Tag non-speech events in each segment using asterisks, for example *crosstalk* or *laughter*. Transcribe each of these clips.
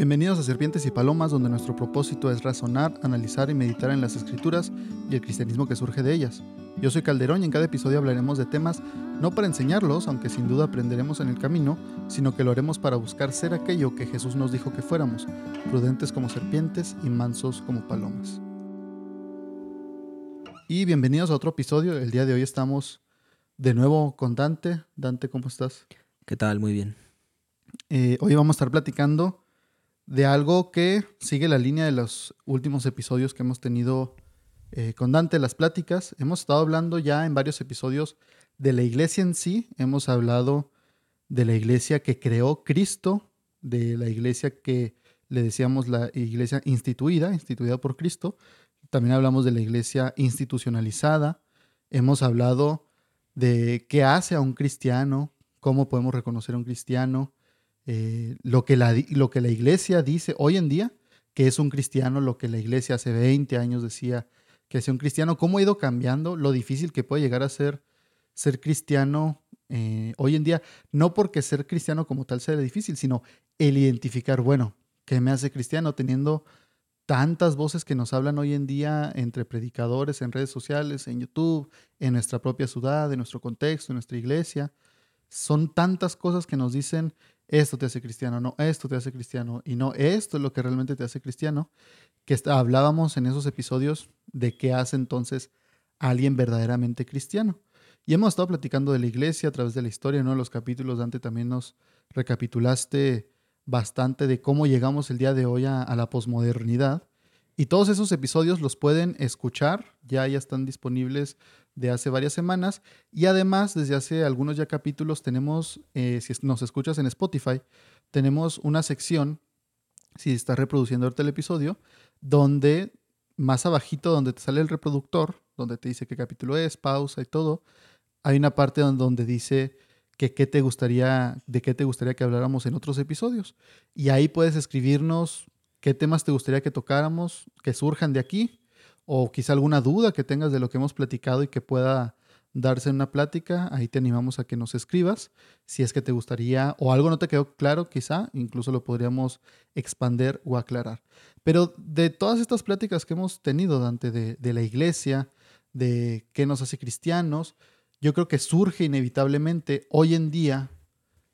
Bienvenidos a Serpientes y Palomas, donde nuestro propósito es razonar, analizar y meditar en las escrituras y el cristianismo que surge de ellas. Yo soy Calderón y en cada episodio hablaremos de temas no para enseñarlos, aunque sin duda aprenderemos en el camino, sino que lo haremos para buscar ser aquello que Jesús nos dijo que fuéramos, prudentes como serpientes y mansos como palomas. Y bienvenidos a otro episodio. El día de hoy estamos de nuevo con Dante. Dante, ¿cómo estás? ¿Qué tal? Muy bien. Eh, hoy vamos a estar platicando de algo que sigue la línea de los últimos episodios que hemos tenido eh, con Dante, las pláticas. Hemos estado hablando ya en varios episodios de la iglesia en sí. Hemos hablado de la iglesia que creó Cristo, de la iglesia que le decíamos la iglesia instituida, instituida por Cristo. También hablamos de la iglesia institucionalizada. Hemos hablado de qué hace a un cristiano, cómo podemos reconocer a un cristiano, eh, lo, que la, lo que la iglesia dice hoy en día, que es un cristiano, lo que la iglesia hace 20 años decía que es un cristiano, cómo ha ido cambiando, lo difícil que puede llegar a ser ser cristiano eh, hoy en día, no porque ser cristiano como tal sea difícil, sino el identificar, bueno, ¿qué me hace cristiano? Teniendo tantas voces que nos hablan hoy en día entre predicadores, en redes sociales, en YouTube, en nuestra propia ciudad, en nuestro contexto, en nuestra iglesia. Son tantas cosas que nos dicen, esto te hace cristiano, no, esto te hace cristiano, y no, esto es lo que realmente te hace cristiano, que hablábamos en esos episodios de qué hace entonces a alguien verdaderamente cristiano. Y hemos estado platicando de la iglesia a través de la historia, ¿no? Los capítulos de antes también nos recapitulaste bastante de cómo llegamos el día de hoy a, la posmodernidad. Y todos esos episodios los pueden escuchar, ya, ya están disponibles de hace varias semanas. Y además, desde hace algunos ya capítulos tenemos, eh, si nos escuchas en Spotify, tenemos una sección, si estás reproduciendo ahorita el episodio, donde más abajito, donde te sale el reproductor, donde te dice qué capítulo es, pausa y todo, hay una parte donde dice que qué te gustaría, de qué te gustaría que habláramos en otros episodios. Y ahí puedes escribirnos qué temas te gustaría que tocáramos, que surjan de aquí, o quizá alguna duda que tengas de lo que hemos platicado y que pueda darse en una plática, ahí te animamos a que nos escribas. Si es que te gustaría o algo no te quedó claro, quizá incluso lo podríamos expander o aclarar. Pero de todas estas pláticas que hemos tenido, Dante, de, de la iglesia, de qué nos hace cristianos, yo creo que surge inevitablemente hoy en día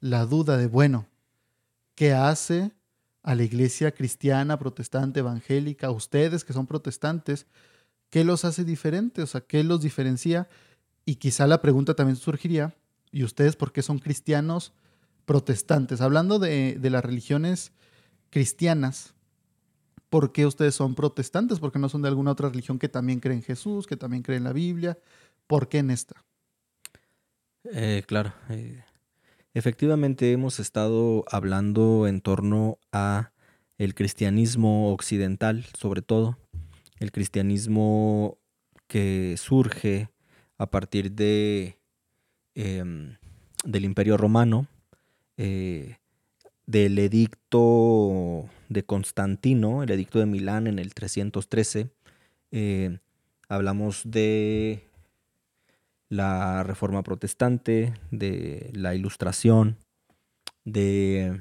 la duda de, bueno, ¿qué hace a la iglesia cristiana, protestante, evangélica, ustedes que son protestantes, qué los hace diferentes? O sea, ¿qué los diferencia? Y quizá la pregunta también surgiría, ¿y ustedes por qué son cristianos protestantes? Hablando de, de las religiones cristianas, ¿por qué ustedes son protestantes? ¿Por qué no son de alguna otra religión que también cree en Jesús, que también cree en la Biblia? ¿Por qué en esta? Eh, claro. Eh, efectivamente hemos estado hablando en torno a el cristianismo occidental, sobre todo, el cristianismo que surge a partir de em, del Imperio Romano, eh, del edicto de Constantino, el edicto de Milán en el 313. hablamos de la reforma protestante, de la ilustración, de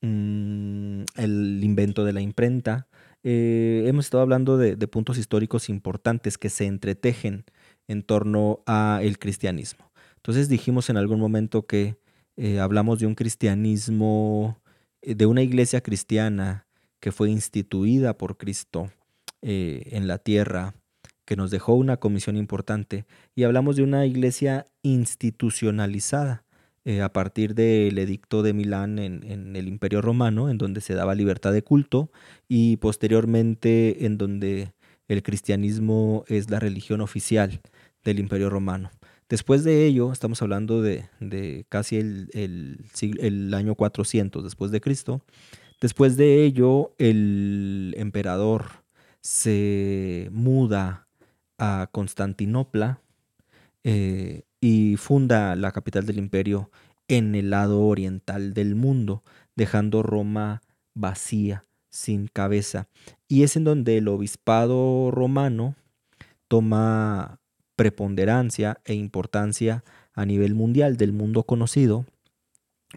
mm, el invento de la imprenta. Eh, hemos estado hablando de, puntos históricos importantes que se entretejen en torno al cristianismo. Entonces dijimos en algún momento que eh, hablamos de un cristianismo, eh, de una iglesia cristiana que fue instituida por Cristo en la tierra que nos dejó una comisión importante y hablamos de una iglesia institucionalizada eh, a partir del edicto de Milán en, el Imperio Romano, en donde se daba libertad de culto y posteriormente en donde el cristianismo es la religión oficial del Imperio Romano. Después de ello, estamos hablando de, casi el, el, año 400 después de Cristo, después de ello el emperador se muda a Constantinopla eh, y funda la capital del imperio en el lado oriental del mundo, dejando Roma vacía, sin cabeza. Y es en donde el obispado romano toma preponderancia e importancia a nivel mundial del mundo conocido,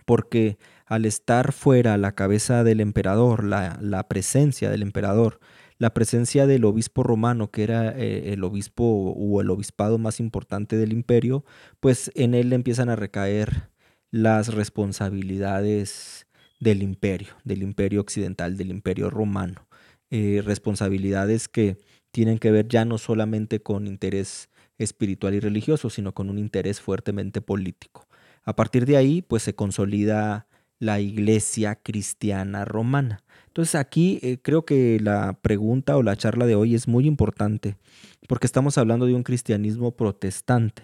porque al estar fuera la cabeza del emperador, la, la presencia del emperador, la presencia del obispo romano, que era eh, el obispo o el obispado más importante del imperio, pues en él empiezan a recaer las responsabilidades del imperio, del imperio occidental, del imperio romano. Eh, responsabilidades que tienen que ver ya no solamente con interés espiritual y religioso, sino con un interés fuertemente político. A partir de ahí, pues se consolida la iglesia cristiana romana. Entonces aquí eh, creo que la pregunta o la charla de hoy es muy importante porque estamos hablando de un cristianismo protestante,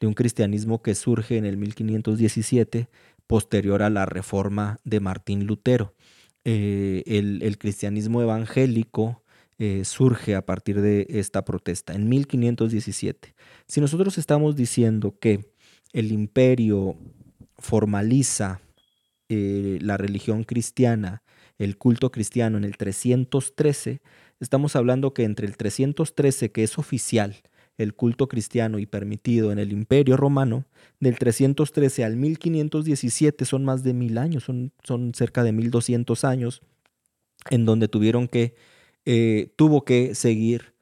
de un cristianismo que surge en el 1517 posterior a la reforma de Martín Lutero. Eh, el, cristianismo evangélico eh, surge a partir de esta protesta en 1517. Si nosotros estamos diciendo que el imperio formaliza la religión cristiana el culto cristiano en el 313, estamos hablando que entre el 313, que es oficial, el culto cristiano y permitido en el Imperio Romano, del 313 al 1517 son más de mil años, son, son cerca de 1200 años, en donde tuvieron que, eh, tuvo que seguir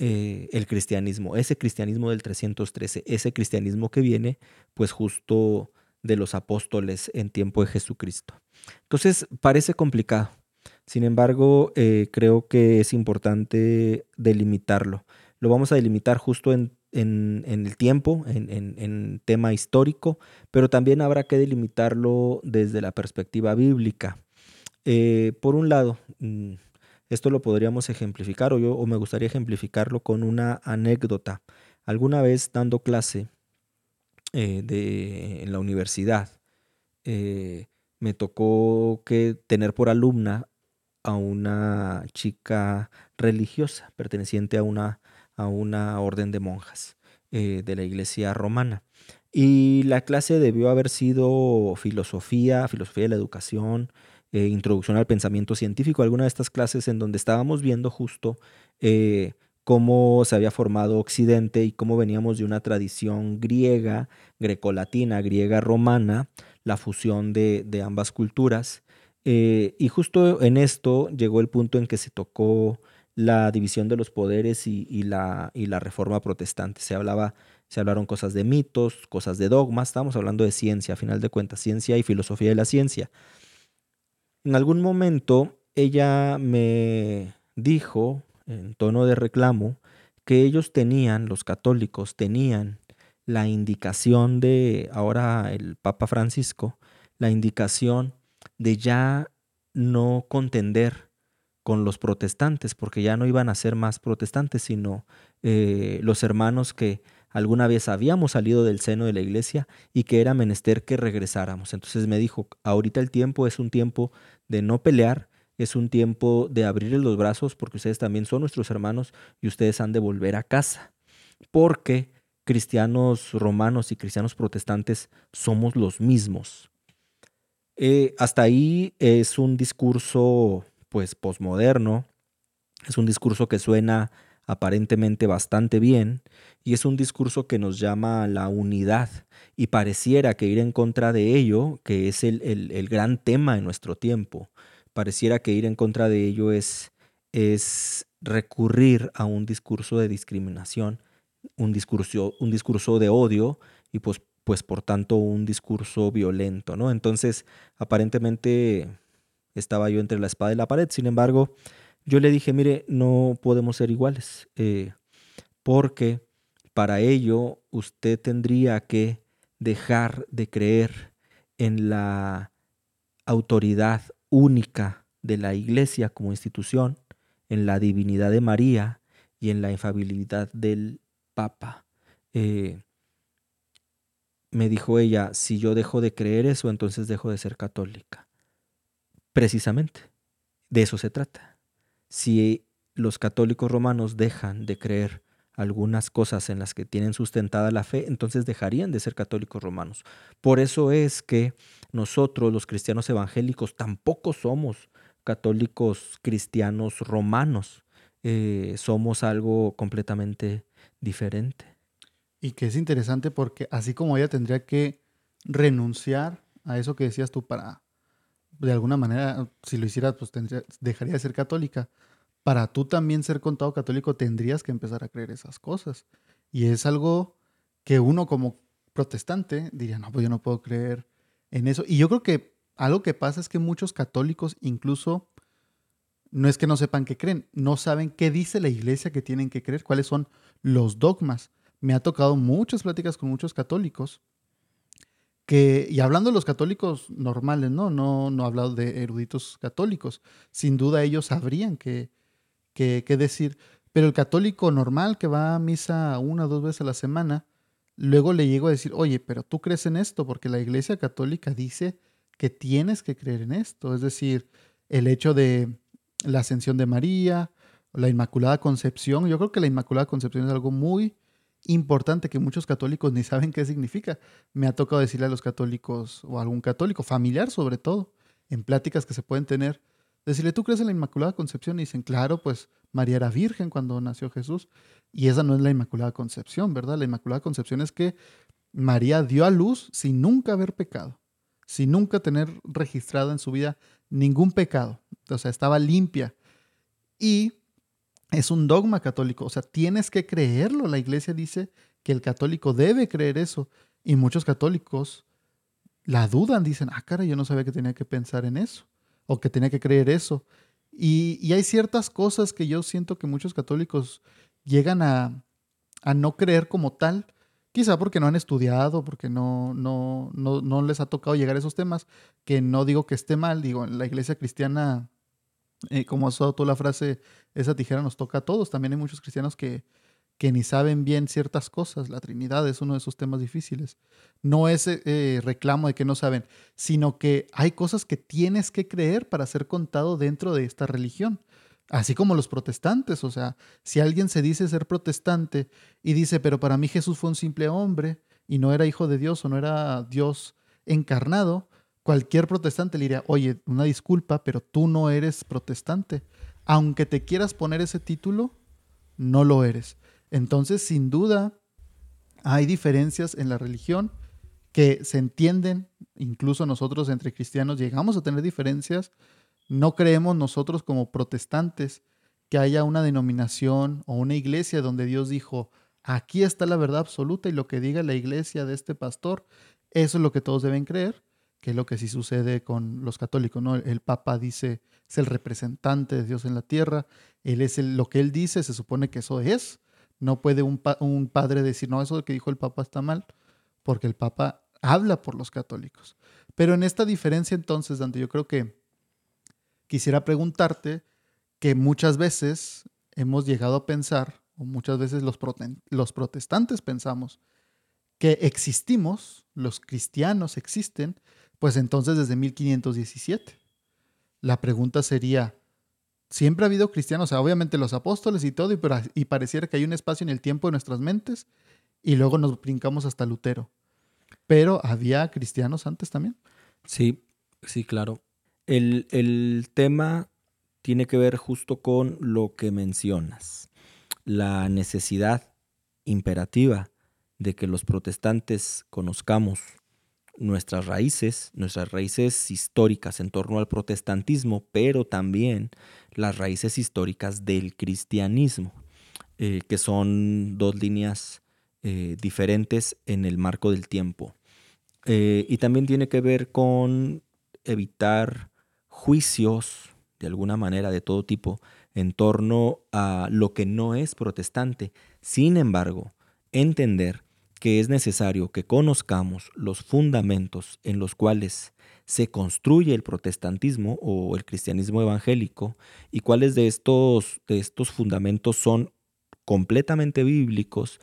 eh, el cristianismo, ese cristianismo del 313, ese cristianismo que viene pues justo de los apóstoles en tiempo de Jesucristo. Entonces, parece complicado. Sin embargo, eh, creo que es importante delimitarlo. Lo vamos a delimitar justo en, el tiempo, en, tema histórico, pero también habrá que delimitarlo desde la perspectiva bíblica. Eh, por un lado, mm, esto lo podríamos ejemplificar o, yo, o me gustaría ejemplificarlo con una anécdota. Alguna vez dando clase eh, de, en la universidad, me tocó que tener por alumna a una chica religiosa perteneciente a una, a una orden de monjas eh, de la iglesia romana. Y la clase debió haber sido filosofía, filosofía de la educación, eh, introducción al pensamiento científico, alguna de estas clases en donde estábamos viendo justo eh, cómo se había formado Occidente y cómo veníamos de una tradición griega, grecolatina, griega romana, la fusión de, ambas culturas. Eh, y justo en esto llegó el punto en que se tocó la división de los poderes y, la, y la, reforma protestante. Se, hablaba, se hablaron cosas de mitos, cosas de dogmas, estábamos hablando de ciencia, a final de cuentas, ciencia y filosofía de la ciencia. En algún momento ella me dijo, en tono de reclamo, que ellos tenían, los católicos tenían la indicación de ahora el Papa Francisco, la indicación de ya no contender con los protestantes, porque ya no iban a ser más protestantes, sino eh, los hermanos que alguna vez habíamos salido del seno de la iglesia y que era menester que regresáramos. Entonces me dijo, ahorita el tiempo es un tiempo de no pelear, es un tiempo de abrirles los brazos porque ustedes también son nuestros hermanos y ustedes han de volver a casa. Porque cristianos romanos y cristianos protestantes somos los mismos. Eh, hasta ahí es un discurso pues posmoderno, es un discurso que suena aparentemente bastante bien y es un discurso que nos llama a la unidad y pareciera que ir en contra de ello, que es el, el, gran tema en nuestro tiempo, pareciera que ir en contra de ello es, es recurrir a un discurso de discriminación un discurso, un discurso de odio y pues, pues por tanto un discurso violento, ¿no? Entonces, aparentemente estaba yo entre la espada y la pared, sin embargo, yo le dije, mire, no podemos ser iguales, eh, porque para ello usted tendría que dejar de creer en la autoridad única de la iglesia como institución, en la divinidad de María y en la infabilidad del papa. Eh, me dijo ella, si yo dejo de creer eso, entonces dejo de ser católica. Precisamente, de eso se trata. Si los católicos romanos dejan de creer algunas cosas en las que tienen sustentada la fe, entonces dejarían de ser católicos romanos. Por eso es que nosotros, los cristianos evangélicos, tampoco somos católicos cristianos romanos. Eh, somos algo completamente diferente. Y que es interesante porque así como ella tendría que renunciar a eso que decías tú para de alguna manera, si lo hicieras, pues dejaría de ser católica. Para tú también ser contado católico tendrías que empezar a creer esas cosas. Y es algo que uno como protestante diría, no, pues yo no puedo creer en eso. Y yo creo que algo que pasa es que muchos católicos incluso no es que no sepan qué creen, no saben qué dice la iglesia que tienen que creer, cuáles son los dogmas. Me ha tocado muchas pláticas con muchos católicos que, y hablando de los católicos normales, ¿no? No, no he hablado de eruditos católicos. Sin duda ellos sabrían qué, qué decir. Pero el católico normal que va a misa una o dos veces a la semana, luego le llego a decir, oye, pero tú crees en esto, porque la iglesia católica dice que tienes que creer en esto. Es decir, el hecho de la ascensión de María, la Inmaculada Concepción. Yo creo que la Inmaculada Concepción es algo muy importante que muchos católicos ni saben qué significa. Me ha tocado decirle a los católicos o a algún católico, familiar sobre todo, en pláticas que se pueden tener, decirle, ¿tú crees en la Inmaculada Concepción? Y dicen, claro, pues María era virgen cuando nació Jesús. Y esa no es la Inmaculada Concepción, ¿verdad? La Inmaculada Concepción es que María dio a luz sin nunca haber pecado, sin nunca tener registrado en su vida ningún pecado. O sea, estaba limpia. Y es un dogma católico, o sea, tienes que creerlo. La iglesia dice que el católico debe creer eso. Y muchos católicos la dudan, dicen, ah, cara, yo no sabía que tenía que pensar en eso, o que tenía que creer eso. Y, hay ciertas cosas que yo siento que muchos católicos llegan a, a, no creer como tal, quizá porque no han estudiado, porque no, no, no, no les ha tocado llegar a esos temas, que no digo que esté mal, digo, la iglesia cristiana eh, como has usado tú la frase, esa tijera nos toca a todos. También hay muchos cristianos que, que ni saben bien ciertas cosas. La Trinidad es uno de esos temas difíciles. No es eh, reclamo de que no saben, sino que hay cosas que tienes que creer para ser contado dentro de esta religión. Así como los protestantes, o sea, si alguien se dice ser protestante y dice, pero para mí Jesús fue un simple hombre y no era hijo de Dios o no era Dios encarnado, cualquier protestante le diría, oye, una disculpa, pero tú no eres protestante. Aunque te quieras poner ese título, no lo eres. Entonces, sin duda, hay diferencias en la religión que se entienden, incluso nosotros entre cristianos llegamos a tener diferencias. No creemos nosotros como protestantes que haya una denominación o una iglesia donde Dios dijo, aquí está la verdad absoluta y lo que diga la iglesia de este pastor, eso es lo que todos deben creer que es lo que sí sucede con los católicos, ¿no? El Papa dice, es el representante de Dios en la tierra, él es lo que él dice, se supone que eso es. No puede un, un padre decir, no, eso que dijo el Papa está mal, porque el Papa habla por los católicos. Pero en esta diferencia entonces, Dante, yo creo que quisiera preguntarte que muchas veces hemos llegado a pensar, o muchas veces los, los protestantes pensamos, que existimos, los cristianos existen, pues entonces desde 1517. La pregunta sería, ¿siempre ha habido cristianos? O sea, obviamente los apóstoles y todo, y, y pareciera que hay un espacio en el tiempo de nuestras mentes, y luego nos brincamos hasta Lutero. Pero ¿había cristianos antes también? Sí, sí, claro. El, el tema tiene que ver justo con lo que mencionas, la necesidad imperativa de que los protestantes conozcamos nuestras raíces, nuestras raíces históricas en torno al protestantismo, pero también las raíces históricas del cristianismo, eh, que son dos líneas eh, diferentes en el marco del tiempo. Eh, y también tiene que ver con evitar juicios, de alguna manera, de todo tipo, en torno a lo que no es protestante. Sin embargo, entender que es necesario que conozcamos los fundamentos en los cuales se construye el protestantismo o el cristianismo evangélico y cuáles de estos, de estos fundamentos son completamente bíblicos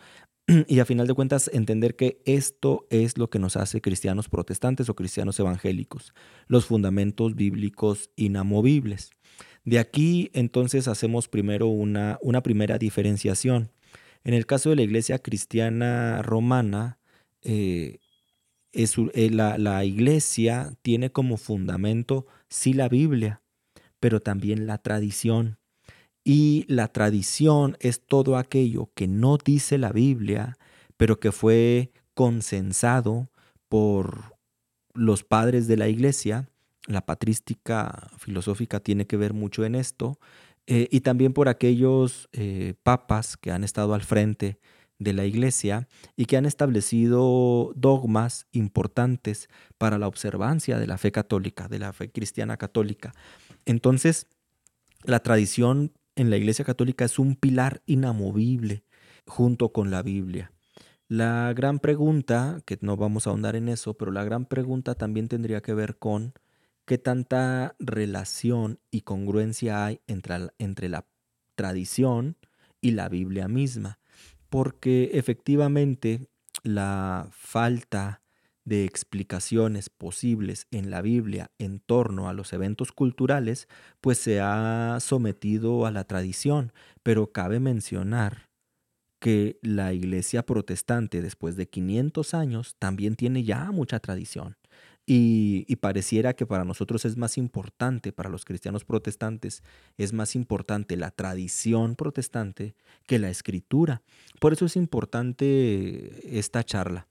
*clears throat* y a final de cuentas entender que esto es lo que nos hace cristianos protestantes o cristianos evangélicos, los fundamentos bíblicos inamovibles. De aquí entonces hacemos primero una, una primera diferenciación en el caso de la iglesia cristiana romana, eh, eh, la, la iglesia tiene como fundamento sí la Biblia, pero también la tradición. Y la tradición es todo aquello que no dice la Biblia, pero que fue consensado por los padres de la iglesia la patrística filosófica tiene que ver mucho en esto, eh, y también por aquellos eh, papas que han estado al frente de la iglesia y que han establecido dogmas importantes para la observancia de la fe católica, de la fe cristiana católica. Entonces, la tradición en la iglesia católica es un pilar inamovible junto con la Biblia. La gran pregunta, que no vamos a ahondar en eso, pero la gran pregunta también tendría que ver con qué tanta relación y congruencia hay entre, entre la tradición y la Biblia misma porque efectivamente la falta de explicaciones posibles en la Biblia en torno a los eventos culturales, pues se ha sometido a la tradición, pero cabe mencionar que la iglesia protestante después de 500 años también tiene ya mucha tradición. Y, pareciera que para nosotros es más importante, para los cristianos protestantes, es más importante la tradición protestante que la escritura. Por eso es importante esta charla.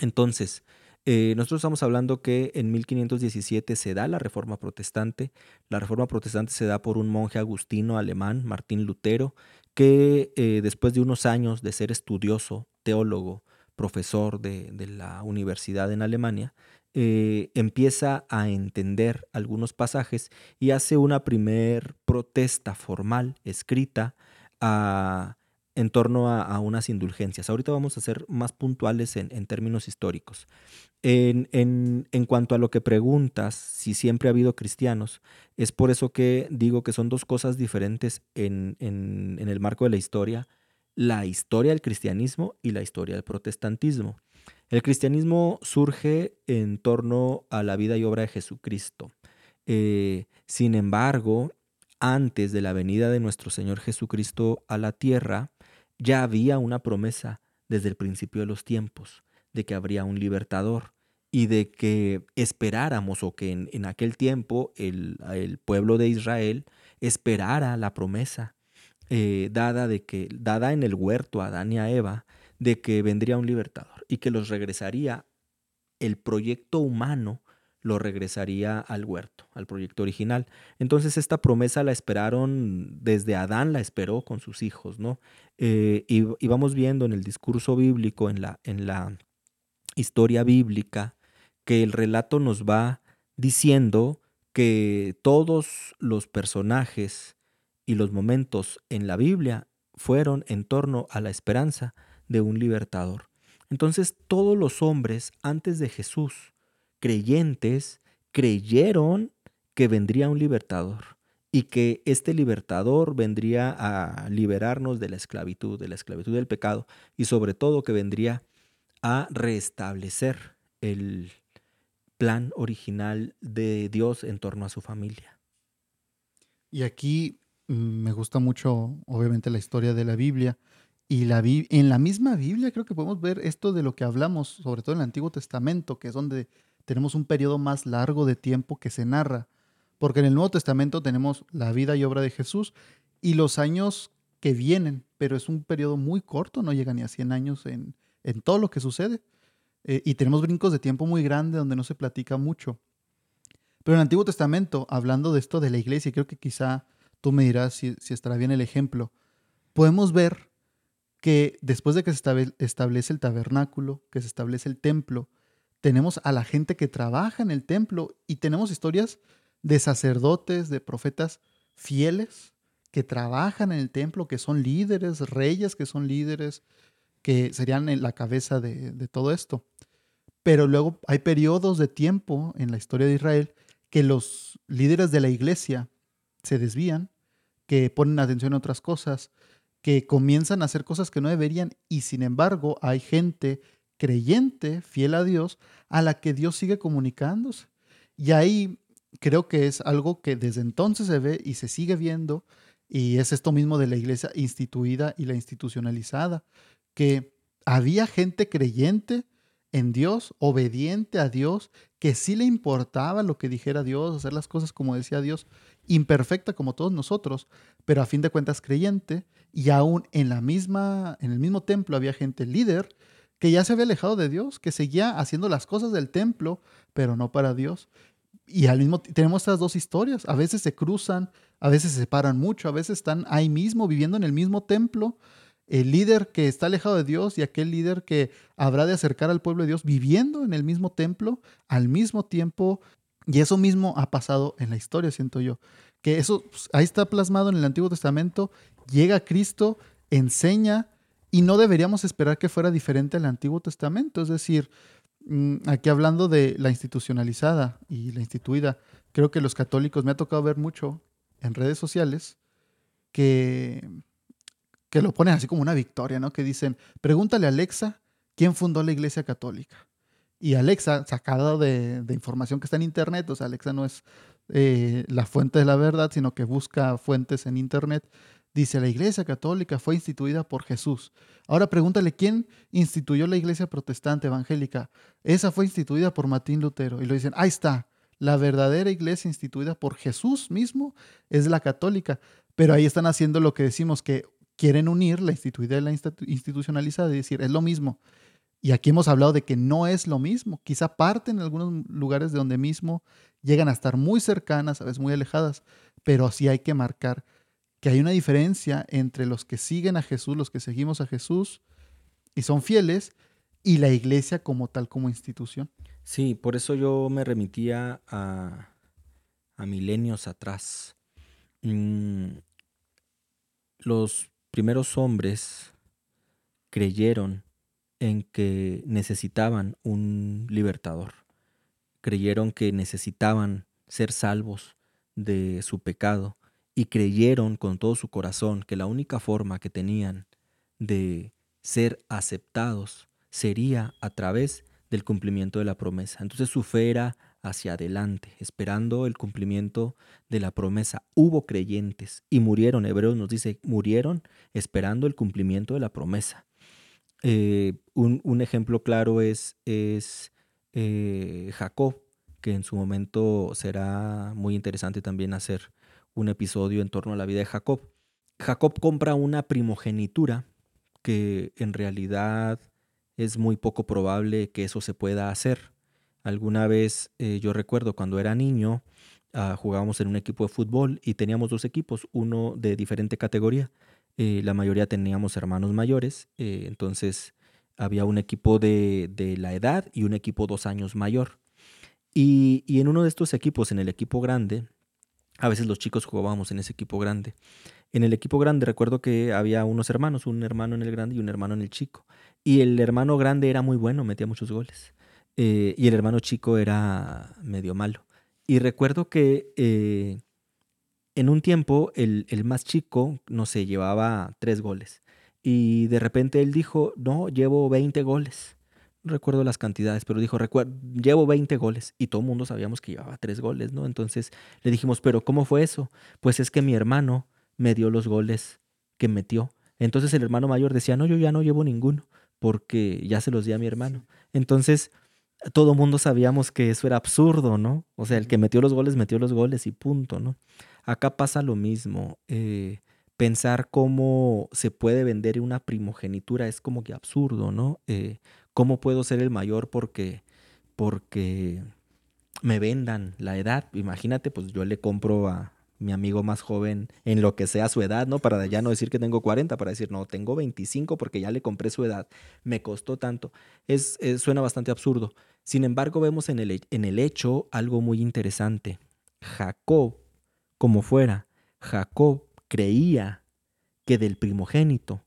Entonces, eh, nosotros estamos hablando que en 1517 se da la Reforma Protestante. La Reforma Protestante se da por un monje agustino alemán, Martín Lutero, que eh, después de unos años de ser estudioso, teólogo, profesor de, de la universidad en Alemania, eh, empieza a entender algunos pasajes y hace una primer protesta formal, escrita, en torno a, unas indulgencias. Ahorita vamos a ser más puntuales en, términos históricos. En, cuanto a lo que preguntas, si siempre ha habido cristianos, es por eso que digo que son dos cosas diferentes en el marco de la historia, la historia del cristianismo y la historia del protestantismo. El cristianismo surge en torno a la vida y obra de Jesucristo. Eh, sin embargo, antes de la venida de nuestro Señor Jesucristo a la tierra, ya había una promesa desde el principio de los tiempos de que habría un libertador y de que esperáramos o que en, aquel tiempo el, pueblo de Israel esperara la promesa eh, dada, de que, dada en el huerto a Adán y a Eva de que vendría un libertador y que los regresaría, el proyecto humano lo regresaría al huerto, al proyecto original. Entonces esta promesa la esperaron, desde Adán la esperó con sus hijos, ¿no? Eh, y, vamos viendo en el discurso bíblico, en la, en la historia bíblica, que el relato nos va diciendo que todos los personajes y los momentos en la Biblia fueron en torno a la esperanza de un libertador. Entonces todos los hombres antes de Jesús, creyentes, creyeron que vendría un libertador y que este libertador vendría a liberarnos de la esclavitud, de la esclavitud del pecado y sobre todo que vendría a restablecer el plan original de Dios en torno a su familia. Y aquí mm, me gusta mucho, obviamente, la historia de la Biblia, y la, en la misma Biblia creo que podemos ver esto de lo que hablamos, sobre todo en el Antiguo Testamento, que es donde tenemos un periodo más largo de tiempo que se narra. Porque en el Nuevo Testamento tenemos la vida y obra de Jesús y los años que vienen, pero es un periodo muy corto, no llega ni a 100 años en, todo lo que sucede. Eh, y tenemos brincos de tiempo muy grandes donde no se platica mucho. Pero en el Antiguo Testamento, hablando de esto de la iglesia, creo que quizá tú me dirás si, si estará bien el ejemplo, podemos ver que después de que se establece el tabernáculo, que se establece el templo, tenemos a la gente que trabaja en el templo y tenemos historias de sacerdotes, de profetas fieles que trabajan en el templo, que son líderes, reyes que son líderes, que serían en la cabeza de, todo esto. Pero luego hay periodos de tiempo en la historia de Israel que los líderes de la iglesia se desvían, que ponen atención a otras cosas, que comienzan a hacer cosas que no deberían y sin embargo hay gente creyente, fiel a Dios, a la que Dios sigue comunicándose. Y ahí creo que es algo que desde entonces se ve y se sigue viendo y es esto mismo de la iglesia instituida y la institucionalizada, que había gente creyente en Dios, obediente a Dios, que sí le importaba lo que dijera Dios, hacer las cosas como decía Dios, imperfecta como todos nosotros, pero a fin de cuentas creyente, y aún en la misma en el mismo templo había gente líder que ya se había alejado de Dios, que seguía haciendo las cosas del templo, pero no para Dios. y al mismo tenemos estas dos historias. A veces se cruzan, a veces se separan mucho, a veces están ahí mismo, viviendo en el mismo templo. El líder que está alejado de Dios y aquel líder que habrá de acercar al pueblo de Dios viviendo en el mismo templo al mismo tiempo. Y eso mismo ha pasado en la historia, siento yo. Que eso pues, ahí está plasmado en el Antiguo Testamento. Llega Cristo, enseña, y no deberíamos esperar que fuera diferente al Antiguo Testamento. Es decir, mm, aquí hablando de la institucionalizada y la instituida, creo que los católicos, me ha tocado ver mucho en redes sociales que, que lo ponen así como una victoria, ¿no? Que dicen, pregúntale a Alexa quién fundó la Iglesia Católica. Y Alexa, sacada de, información que está en Internet, o sea, Alexa no es eh, la fuente de la verdad, sino que busca fuentes en Internet, Dice, la Iglesia Católica fue instituida por Jesús. Ahora pregúntale quién instituyó la Iglesia Protestante Evangélica. Esa fue instituida por Martín Lutero. Y lo dicen, ahí está, la verdadera iglesia instituida por Jesús mismo es la católica. Pero ahí están haciendo lo que decimos, que quieren unir la instituida y la institucionalizada y decir, es lo mismo. Y aquí hemos hablado de que no es lo mismo. Quizá parten en algunos lugares de donde mismo llegan a estar muy cercanas, a veces muy alejadas, pero sí hay que marcar que hay una diferencia entre los que siguen a Jesús, los que seguimos a Jesús y son fieles, y la iglesia como tal, como institución. Sí, por eso yo me remitía a, milenios atrás. Mm, los primeros hombres creyeron en que necesitaban un libertador, creyeron que necesitaban ser salvos de su pecado y creyeron con todo su corazón que la única forma que tenían de ser aceptados sería a través del cumplimiento de la promesa. Entonces su fe era hacia adelante, esperando el cumplimiento de la promesa. Hubo creyentes y murieron, Hebreos nos dice, murieron esperando el cumplimiento de la promesa. Eh, un, ejemplo claro es, es eh, Jacob, que en su momento será muy interesante también hacer un episodio en torno a la vida de Jacob. Jacob compra una primogenitura que en realidad es muy poco probable que eso se pueda hacer. Alguna vez eh, yo recuerdo cuando era niño, ah, jugábamos en un equipo de fútbol y teníamos dos equipos, uno de diferente categoría. Eh, la mayoría teníamos hermanos mayores, eh, entonces había un equipo de, la edad y un equipo dos años mayor. y en uno de estos equipos, en el equipo grande, a veces los chicos jugábamos en ese equipo grande. En el equipo grande recuerdo que había unos hermanos, un hermano en el grande y un hermano en el chico. Y el hermano grande era muy bueno, metía muchos goles. Eh, y el hermano chico era medio malo. Y recuerdo que en un tiempo el, el, más chico, no sé, llevaba tres goles. Y de repente él dijo, no, llevo 20 goles recuerdo las cantidades, pero dijo, llevo 20 goles y todo el mundo sabíamos que llevaba 3 goles, ¿no? Entonces le dijimos, pero ¿cómo fue eso? Pues es que mi hermano me dio los goles que metió. Entonces el hermano mayor decía, no, yo ya no llevo ninguno, porque ya se los di a mi hermano. Entonces todo el mundo sabíamos que eso era absurdo, ¿no? O sea, el que metió los goles, metió los goles y punto, ¿no? Acá pasa lo mismo. Eh, pensar cómo se puede vender una primogenitura es como que absurdo, ¿no? Eh, ¿Cómo puedo ser el mayor porque, porque me vendan la edad? Imagínate, pues yo le compro a mi amigo más joven en lo que sea su edad, ¿no? Para ya no decir que tengo 40, para decir, no, tengo 25 porque ya le compré su edad, me costó tanto. Es, suena bastante absurdo. Sin embargo, vemos en el, en el hecho algo muy interesante. Jacob, como fuera, Jacob creía que del primogénito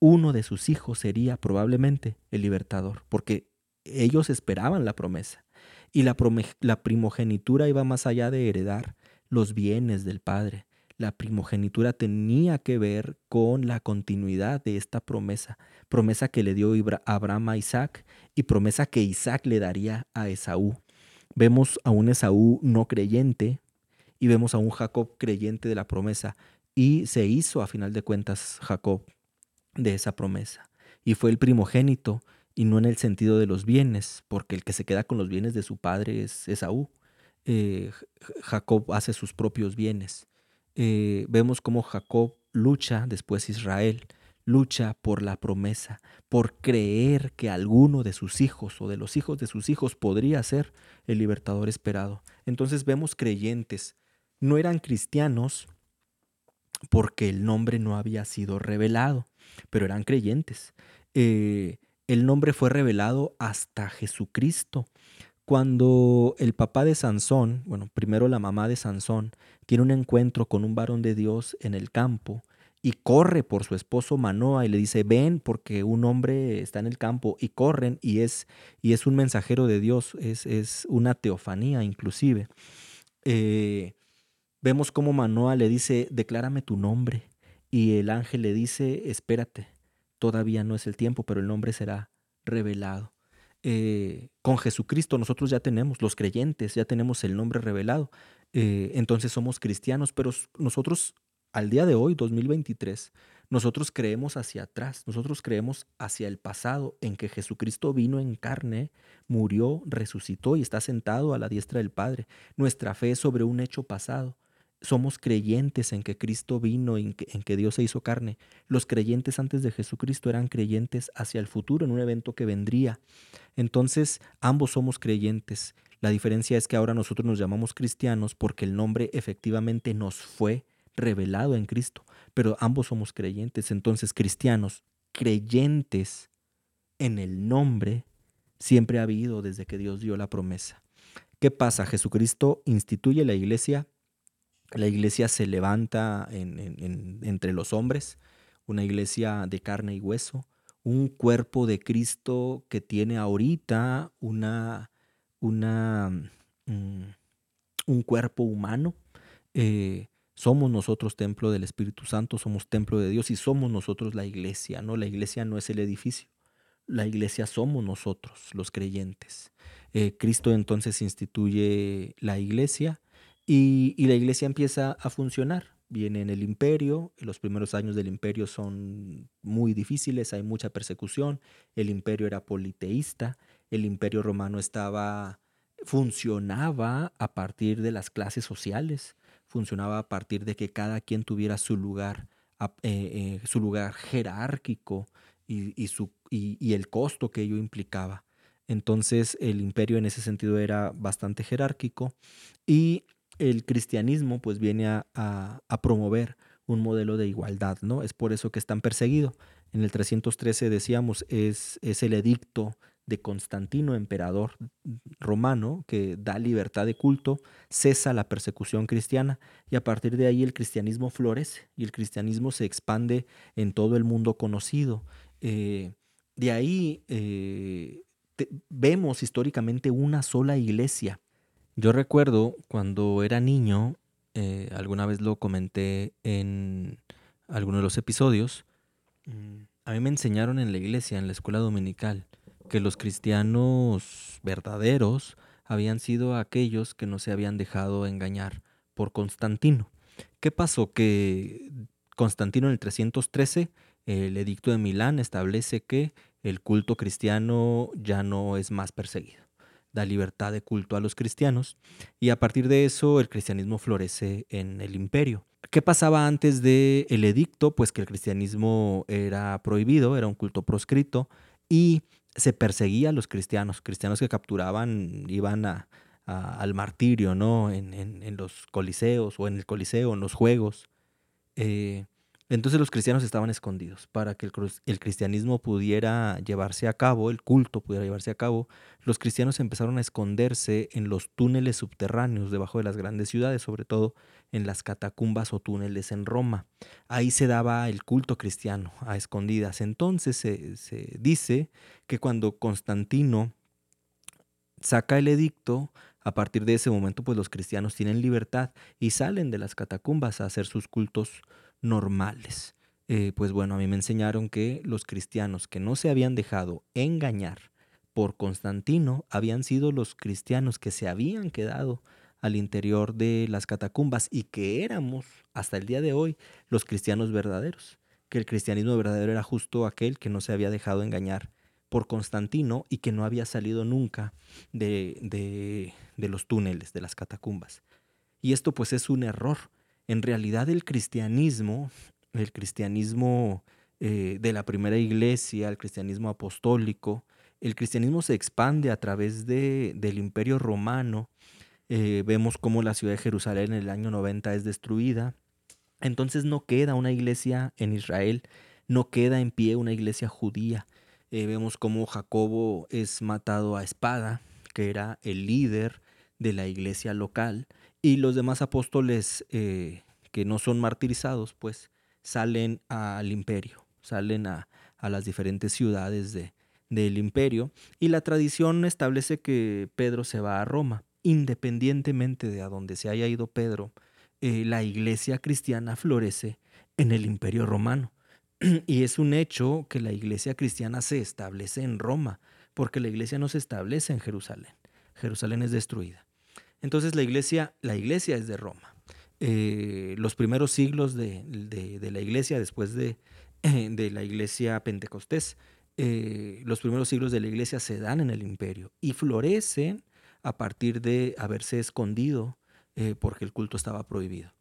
uno de sus hijos sería probablemente el libertador, porque ellos esperaban la promesa. Y la, la, primogenitura iba más allá de heredar los bienes del Padre. La primogenitura tenía que ver con la continuidad de esta promesa, promesa que le dio Abraham a Isaac y promesa que Isaac le daría a Esaú. Vemos a un Esaú no creyente y vemos a un Jacob creyente de la promesa. Y se hizo a final de cuentas Jacob de esa promesa. Y fue el primogénito, y no en el sentido de los bienes, porque el que se queda con los bienes de su padre es Esaú. Eh, Jacob hace sus propios bienes. Eh, vemos cómo Jacob lucha, después Israel, lucha por la promesa, por creer que alguno de sus hijos o de los hijos de sus hijos podría ser el libertador esperado. Entonces vemos creyentes, no eran cristianos porque el nombre no había sido revelado, pero eran creyentes. Eh, el nombre fue revelado hasta Jesucristo. Cuando el papá de Sansón, bueno, primero la mamá de Sansón, tiene un encuentro con un varón de Dios en el campo y corre por su esposo Manoa y le dice, ven porque un hombre está en el campo y corren y es, y es un mensajero de Dios, es, es una teofanía inclusive. Eh, vemos cómo Manoa le dice, declárame tu nombre y el ángel le dice, espérate, todavía no es el tiempo, pero el nombre será revelado. Eh, con Jesucristo nosotros ya tenemos, los creyentes, ya tenemos el nombre revelado. Eh, entonces somos cristianos, pero nosotros al día de hoy, 2023, nosotros creemos hacia atrás, nosotros creemos hacia el pasado, en que Jesucristo vino en carne, murió, resucitó y está sentado a la diestra del Padre. Nuestra fe es sobre un hecho pasado somos creyentes en que Cristo vino, en que, en que, Dios se hizo carne. Los creyentes antes de Jesucristo eran creyentes hacia el futuro, en un evento que vendría. Entonces, ambos somos creyentes. La diferencia es que ahora nosotros nos llamamos cristianos porque el nombre efectivamente nos fue revelado en Cristo, pero ambos somos creyentes. Entonces, cristianos, creyentes en el nombre, siempre ha habido desde que Dios dio la promesa. ¿Qué pasa? Jesucristo instituye la iglesia la iglesia se levanta entre los hombres, una iglesia de carne y hueso, un cuerpo de Cristo que tiene ahorita una, mm, un cuerpo humano. Eh, somos nosotros templo del Espíritu Santo, somos templo de Dios y somos nosotros la iglesia, ¿no? La iglesia no es el edificio, la iglesia somos nosotros, los creyentes. Eh, Cristo entonces instituye la iglesia y, la iglesia empieza a funcionar. Viene en el imperio, los primeros años del imperio son muy difíciles, hay mucha persecución, el imperio era politeísta, el imperio romano estaba, funcionaba a partir de las clases sociales, funcionaba a partir de que cada quien tuviera su lugar, eh, eh, su lugar jerárquico y, su, y el costo que ello implicaba. Entonces el imperio en ese sentido era bastante jerárquico y el cristianismo pues viene a, promover un modelo de igualdad, ¿no? Es por eso que están perseguidos. En el 313 decíamos, es, el edicto de Constantino, emperador romano, que da libertad de culto, cesa la persecución cristiana y a partir de ahí el cristianismo florece y el cristianismo se expande en todo el mundo conocido. Eh, de ahí eh, vemos históricamente una sola iglesia yo recuerdo cuando era niño, eh, alguna vez lo comenté en alguno de los episodios, mm, a mí me enseñaron en la iglesia, en la escuela dominical, que los cristianos verdaderos habían sido aquellos que no se habían dejado engañar por Constantino. ¿Qué pasó? Que Constantino en el 313, el edicto de Milán establece que el culto cristiano ya no es más perseguido da libertad de culto a los cristianos y a partir de eso el cristianismo florece en el imperio. ¿Qué pasaba antes del el edicto? Pues que el cristianismo era prohibido, era un culto proscrito y se perseguía a los cristianos, cristianos que capturaban iban a, al martirio, ¿no? En, en, los coliseos o en el coliseo, en los juegos. Eh, entonces los cristianos estaban escondidos para que el, cristianismo pudiera llevarse a cabo, el culto pudiera llevarse a cabo. Los cristianos empezaron a esconderse en los túneles subterráneos debajo de las grandes ciudades, sobre todo en las catacumbas o túneles en Roma. Ahí se daba el culto cristiano a escondidas. Entonces se, se dice que cuando Constantino saca el edicto, a partir de ese momento pues los cristianos tienen libertad y salen de las catacumbas a hacer sus cultos normales. Eh, pues bueno, a mí me enseñaron que los cristianos que no se habían dejado engañar por Constantino habían sido los cristianos que se habían quedado al interior de las catacumbas y que éramos hasta el día de hoy los cristianos verdaderos, que el cristianismo verdadero era justo aquel que no se había dejado engañar por Constantino y que no había salido nunca de, de, de los túneles, de las catacumbas. Y esto pues es un error, en realidad el cristianismo, el cristianismo eh, de la primera iglesia, el cristianismo apostólico. El cristianismo se expande a través de, del imperio romano. Eh, vemos cómo la ciudad de Jerusalén en el año 90 es destruida. Entonces no queda una iglesia en Israel, no queda en pie una iglesia judía. Eh, vemos cómo Jacobo es matado a espada, que era el líder de la iglesia local, y los demás apóstoles eh, que no son martirizados, pues salen al imperio, salen a, las diferentes ciudades de, del imperio, y la tradición establece que Pedro se va a Roma, independientemente de a donde se haya ido Pedro, eh, la iglesia cristiana florece en el imperio romano. *clears throat* Y es un hecho que la iglesia cristiana se establece en Roma, porque la iglesia no se establece en Jerusalén. Jerusalén es destruida. Entonces la iglesia, la iglesia es de Roma. Eh, los primeros siglos de, la iglesia, después *clears throat* de, la iglesia pentecostés, eh, los primeros siglos de la iglesia se dan en el imperio y florecen a partir de haberse escondido eh, porque el culto estaba prohibido.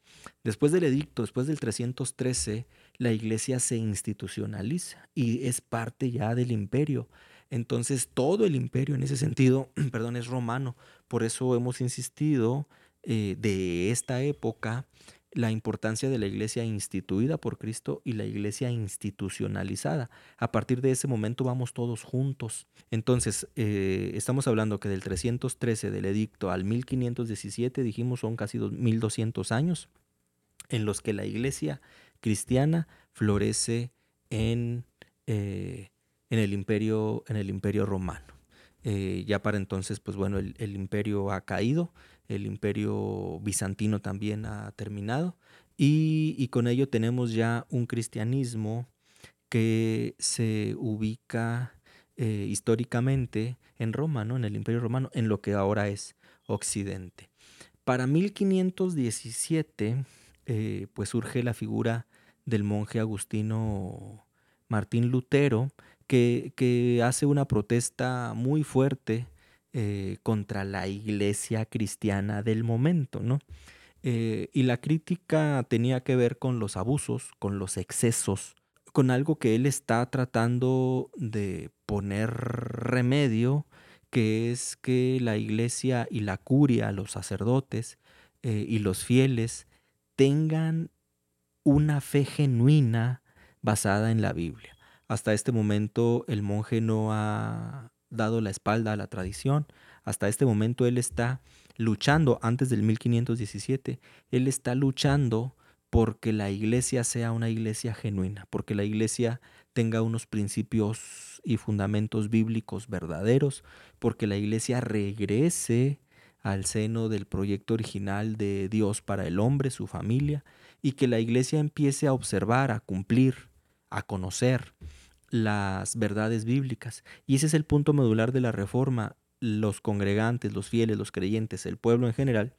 Después del edicto, después del 313, la iglesia se institucionaliza y es parte ya del imperio. Entonces todo el imperio en ese sentido, *clears throat* perdón, es romano. Por eso hemos insistido eh, de esta época la importancia de la iglesia instituida por Cristo y la iglesia institucionalizada. A partir de ese momento vamos todos juntos. Entonces, eh, estamos hablando que del 313 del edicto al 1517, dijimos, son casi 1200 años en los que la iglesia cristiana florece en, eh, en, el, imperio, en el imperio romano. Eh, ya para entonces, pues bueno, el, imperio ha caído, el imperio bizantino también ha terminado y, con ello tenemos ya un cristianismo que se ubica eh, históricamente en Roma, ¿no? en el imperio romano, en lo que ahora es Occidente. Para 1517, eh, pues surge la figura del monje agustino Martín Lutero, que, hace una protesta muy fuerte eh, contra la iglesia cristiana del momento, ¿no? Eh, y la crítica tenía que ver con los abusos, con los excesos, con algo que él está tratando de poner remedio, que es que la iglesia y la curia, los sacerdotes y los fieles, tengan una fe genuina basada en la Biblia. Hasta este momento el monje no ha dado la espalda a la tradición. Hasta este momento él está luchando, antes del 1517, él está luchando porque la iglesia sea una iglesia genuina, porque la iglesia tenga unos principios y fundamentos bíblicos verdaderos, porque la iglesia regrese al seno del proyecto original de Dios para el hombre, su familia, y que la iglesia empiece a observar, a cumplir, a conocer las verdades bíblicas. Y ese es el punto medular de la reforma. Los congregantes, los fieles, los creyentes, el pueblo en general,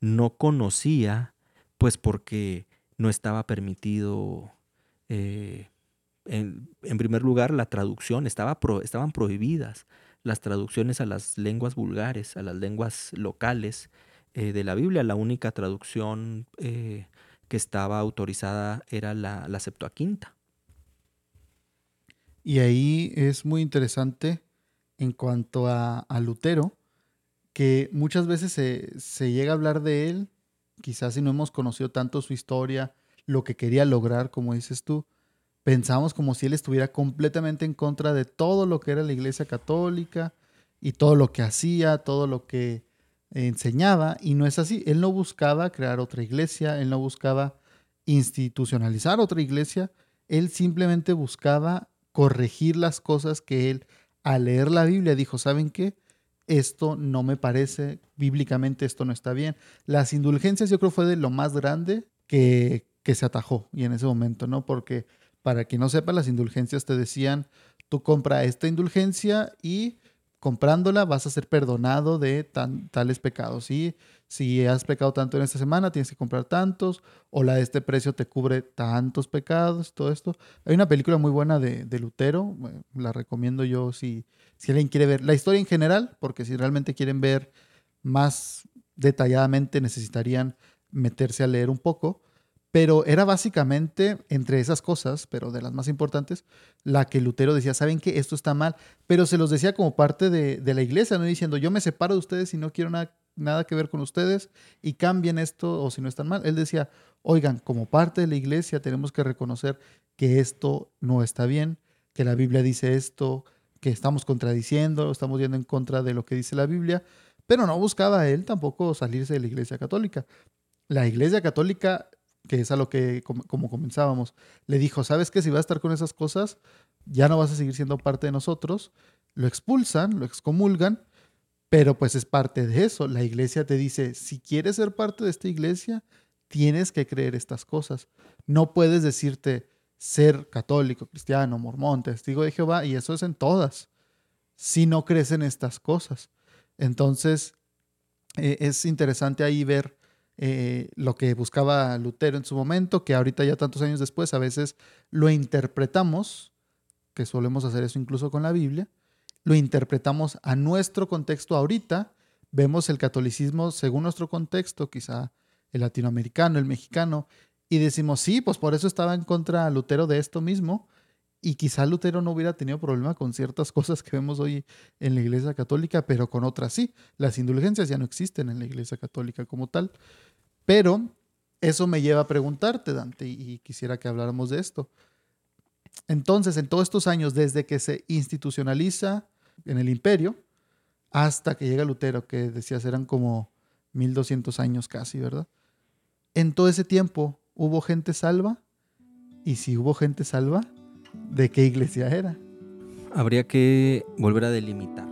no conocía, pues porque no estaba permitido, eh, en, primer lugar, la traducción, estaba estaban prohibidas las traducciones a las lenguas vulgares, a las lenguas locales eh, de la Biblia. La única traducción eh, que estaba autorizada era la, la Septuaginta. Y ahí es muy interesante en cuanto a, Lutero, que muchas veces se, se, llega a hablar de él, quizás si no hemos conocido tanto su historia, lo que quería lograr, como dices tú, pensamos como si él estuviera completamente en contra de todo lo que era la Iglesia Católica y todo lo que hacía, todo lo que enseñaba, y no es así. Él no buscaba crear otra iglesia, él no buscaba institucionalizar otra iglesia, él simplemente buscaba corregir las cosas que él al leer la Biblia dijo, ¿saben qué? Esto no me parece, bíblicamente esto no está bien. Las indulgencias yo creo fue de lo más grande que, que se atajó y en ese momento, ¿no? Porque para quien no sepa, las indulgencias te decían, tú compra esta indulgencia y comprándola vas a ser perdonado de tales pecados. ¿sí? Si has pecado tanto en esta semana, tienes que comprar tantos, o la de este precio te cubre tantos pecados, todo esto. Hay una película muy buena de, Lutero, la recomiendo yo si, si alguien quiere ver la historia en general, porque si realmente quieren ver más detalladamente necesitarían meterse a leer un poco Pero era básicamente, entre esas cosas, pero de las más importantes, la que Lutero decía, ¿saben que Esto está mal, pero se los decía como parte de, de la iglesia, no diciendo, yo me separo de ustedes y no quiero nada, nada que ver con ustedes y cambien esto o si no están mal. Él decía, oigan, como parte de la iglesia tenemos que reconocer que esto no está bien, que la Biblia dice esto, que estamos contradiciendo, estamos yendo en contra de lo que dice la Biblia, pero no buscaba él tampoco salirse de la iglesia católica. La iglesia católica que es a lo que, como, comenzábamos, le dijo, ¿sabes qué? Si vas a estar con esas cosas, ya no vas a seguir siendo parte de nosotros. Lo expulsan, lo excomulgan, pero pues es parte de eso. La iglesia te dice, si quieres ser parte de esta iglesia, tienes que creer estas cosas. No puedes decirte ser católico, cristiano, mormón, testigo de Jehová, y eso es en todas, si no crees en estas cosas. Entonces, eh, es interesante ahí ver eh, lo que buscaba Lutero en su momento, que ahorita ya tantos años después a veces lo interpretamos, que solemos hacer eso incluso con la Biblia, lo interpretamos a nuestro contexto ahorita, vemos el catolicismo según nuestro contexto, quizá el latinoamericano, el mexicano, y decimos, sí, pues por eso estaba en contra Lutero de esto mismo, y quizá Lutero no hubiera tenido problema con ciertas *laughs* cosas que vemos hoy en la Iglesia Católica, pero con otras sí. Las indulgencias ya no existen en la Iglesia Católica como tal. Pero eso me lleva a preguntarte, Dante, y quisiera que habláramos de esto. Entonces, en todos estos años, desde que se institucionaliza en el imperio hasta que llega Lutero, que decías eran como 1200 años casi, ¿verdad? En todo ese tiempo, ¿hubo gente salva? Y si hubo gente salva, de qué iglesia era. Habría que volver a delimitar.